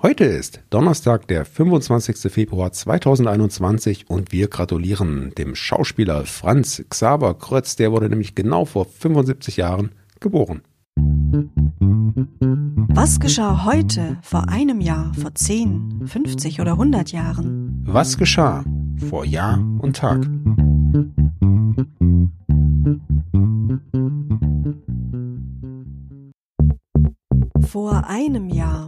Heute ist Donnerstag, der 25. Februar 2021 und wir gratulieren dem Schauspieler Franz Xaver Krötz, der wurde nämlich genau vor 75 Jahren geboren. Was geschah heute, vor einem Jahr, vor 10, 50 oder 100 Jahren? Was geschah vor Jahr und Tag? Vor einem Jahr.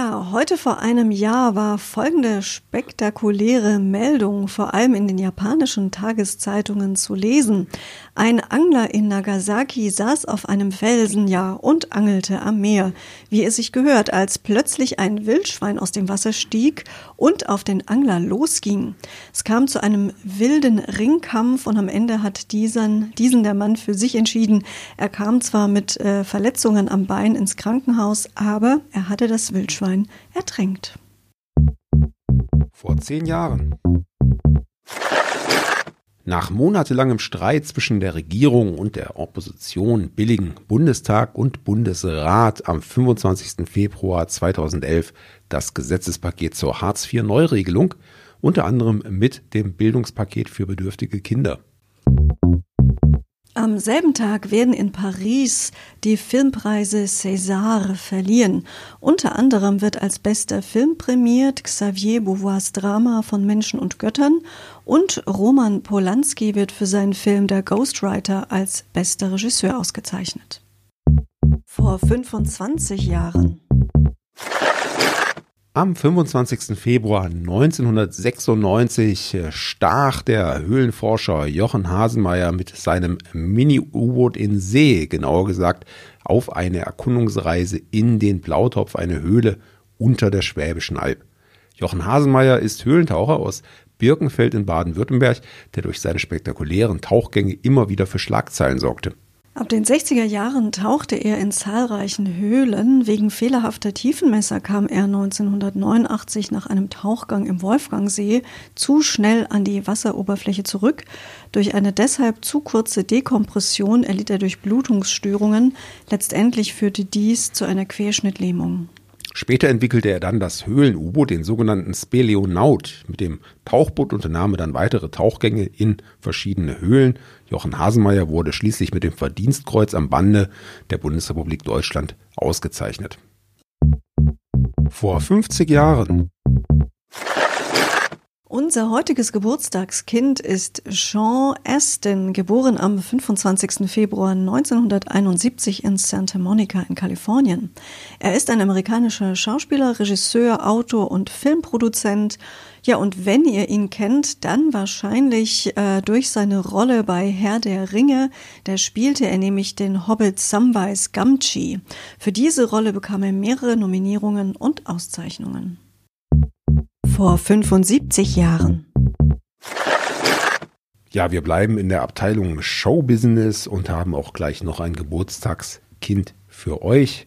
Ja, heute vor einem Jahr war folgende spektakuläre Meldung vor allem in den japanischen Tageszeitungen zu lesen. Ein Angler in Nagasaki saß auf einem Felsen, ja, und angelte am Meer, wie es sich gehört, als plötzlich ein Wildschwein aus dem Wasser stieg und auf den Angler losging. Es kam zu einem wilden Ringkampf und am Ende hat diesen, diesen der Mann für sich entschieden. Er kam zwar mit äh, Verletzungen am Bein ins Krankenhaus, aber er hatte das Wildschwein Wildschwein ertränkt. Vor zehn Jahren. Nach monatelangem Streit zwischen der Regierung und der Opposition billigen Bundestag und Bundesrat am 25. Februar 2011 das Gesetzespaket zur Hartz-IV-Neuregelung, unter anderem mit dem Bildungspaket für bedürftige Kinder. Am selben Tag werden in Paris die Filmpreise César verliehen. Unter anderem wird als bester Film prämiert Xavier Beauvoirs Drama von Menschen und Göttern und Roman Polanski wird für seinen Film Der Ghostwriter als bester Regisseur ausgezeichnet. Vor 25 Jahren am 25. Februar 1996 äh, stach der Höhlenforscher Jochen Hasenmeier mit seinem Mini-U-Boot in See, genauer gesagt, auf eine Erkundungsreise in den Blautopf, eine Höhle unter der Schwäbischen Alb. Jochen Hasenmeier ist Höhlentaucher aus Birkenfeld in Baden-Württemberg, der durch seine spektakulären Tauchgänge immer wieder für Schlagzeilen sorgte. Ab den 60er Jahren tauchte er in zahlreichen Höhlen. Wegen fehlerhafter Tiefenmesser kam er 1989 nach einem Tauchgang im Wolfgangsee zu schnell an die Wasseroberfläche zurück. Durch eine deshalb zu kurze Dekompression erlitt er durch Blutungsstörungen. Letztendlich führte dies zu einer Querschnittlähmung. Später entwickelte er dann das Höhlen-U-Boot, den sogenannten Speleonaut. Mit dem Tauchboot unternahm er dann weitere Tauchgänge in verschiedene Höhlen. Jochen Hasenmeier wurde schließlich mit dem Verdienstkreuz am Bande der Bundesrepublik Deutschland ausgezeichnet. Vor 50 Jahren unser heutiges Geburtstagskind ist Sean Astin, geboren am 25. Februar 1971 in Santa Monica in Kalifornien. Er ist ein amerikanischer Schauspieler, Regisseur, Autor und Filmproduzent. Ja, und wenn ihr ihn kennt, dann wahrscheinlich äh, durch seine Rolle bei Herr der Ringe. Da spielte er nämlich den Hobbit Samwise Gamgee. Für diese Rolle bekam er mehrere Nominierungen und Auszeichnungen vor 75 Jahren. Ja, wir bleiben in der Abteilung Showbusiness und haben auch gleich noch ein Geburtstagskind für euch.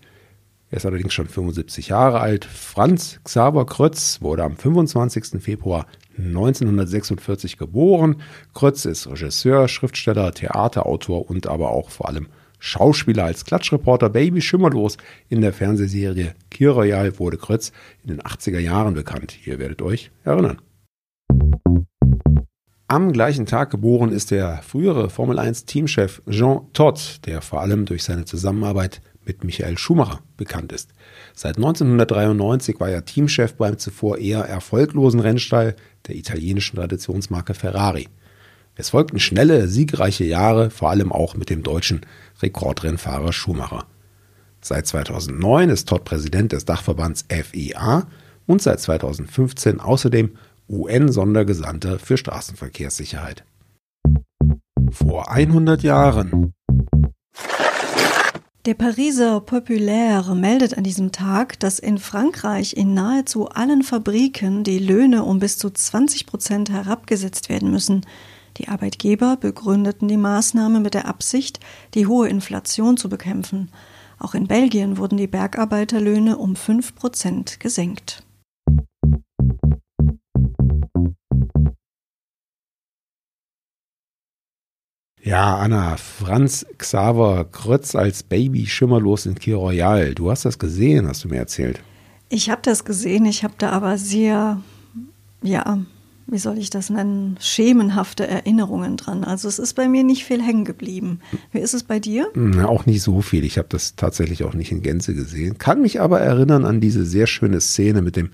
Er ist allerdings schon 75 Jahre alt. Franz Xaver Krötz wurde am 25. Februar 1946 geboren. Krötz ist Regisseur, Schriftsteller, Theaterautor und aber auch vor allem Schauspieler als Klatschreporter Baby Schimmerlos in der Fernsehserie Kir Royal wurde Krötz in den 80er Jahren bekannt. Ihr werdet euch erinnern. Am gleichen Tag geboren ist der frühere Formel 1 Teamchef Jean Todt, der vor allem durch seine Zusammenarbeit mit Michael Schumacher bekannt ist. Seit 1993 war er Teamchef beim zuvor eher erfolglosen Rennstall der italienischen Traditionsmarke Ferrari. Es folgten schnelle, siegreiche Jahre, vor allem auch mit dem deutschen Rekordrennfahrer Schumacher. Seit 2009 ist Todd Präsident des Dachverbands FIA und seit 2015 außerdem UN-Sondergesandter für Straßenverkehrssicherheit. Vor 100 Jahren. Der Pariser Populaire meldet an diesem Tag, dass in Frankreich in nahezu allen Fabriken die Löhne um bis zu 20 Prozent herabgesetzt werden müssen. Die Arbeitgeber begründeten die Maßnahme mit der Absicht, die hohe Inflation zu bekämpfen. Auch in Belgien wurden die Bergarbeiterlöhne um 5 Prozent gesenkt. Ja, Anna, Franz Xaver Krötz als Baby schimmerlos in Kir Royal. Du hast das gesehen, hast du mir erzählt. Ich habe das gesehen, ich habe da aber sehr, ja, wie soll ich das nennen, schemenhafte Erinnerungen dran. Also es ist bei mir nicht viel hängen geblieben. Wie ist es bei dir? Na, auch nicht so viel. Ich habe das tatsächlich auch nicht in Gänze gesehen. Kann mich aber erinnern an diese sehr schöne Szene mit dem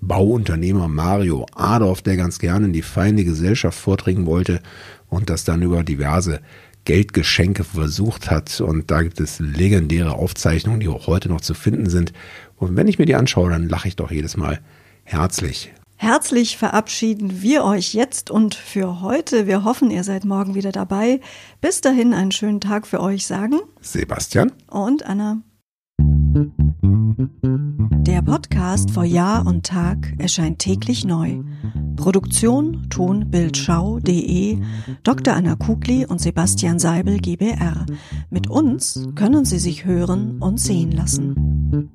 Bauunternehmer Mario Adolf, der ganz gerne in die feine Gesellschaft vordringen wollte und das dann über diverse Geldgeschenke versucht hat. Und da gibt es legendäre Aufzeichnungen, die auch heute noch zu finden sind. Und wenn ich mir die anschaue, dann lache ich doch jedes Mal herzlich. Herzlich verabschieden wir euch jetzt und für heute. Wir hoffen, ihr seid morgen wieder dabei. Bis dahin einen schönen Tag für euch sagen Sebastian und Anna. Der Podcast vor Jahr und Tag erscheint täglich neu. Produktion tonbildschau.de Dr. Anna Kugli und Sebastian Seibel GBR. Mit uns können Sie sich hören und sehen lassen.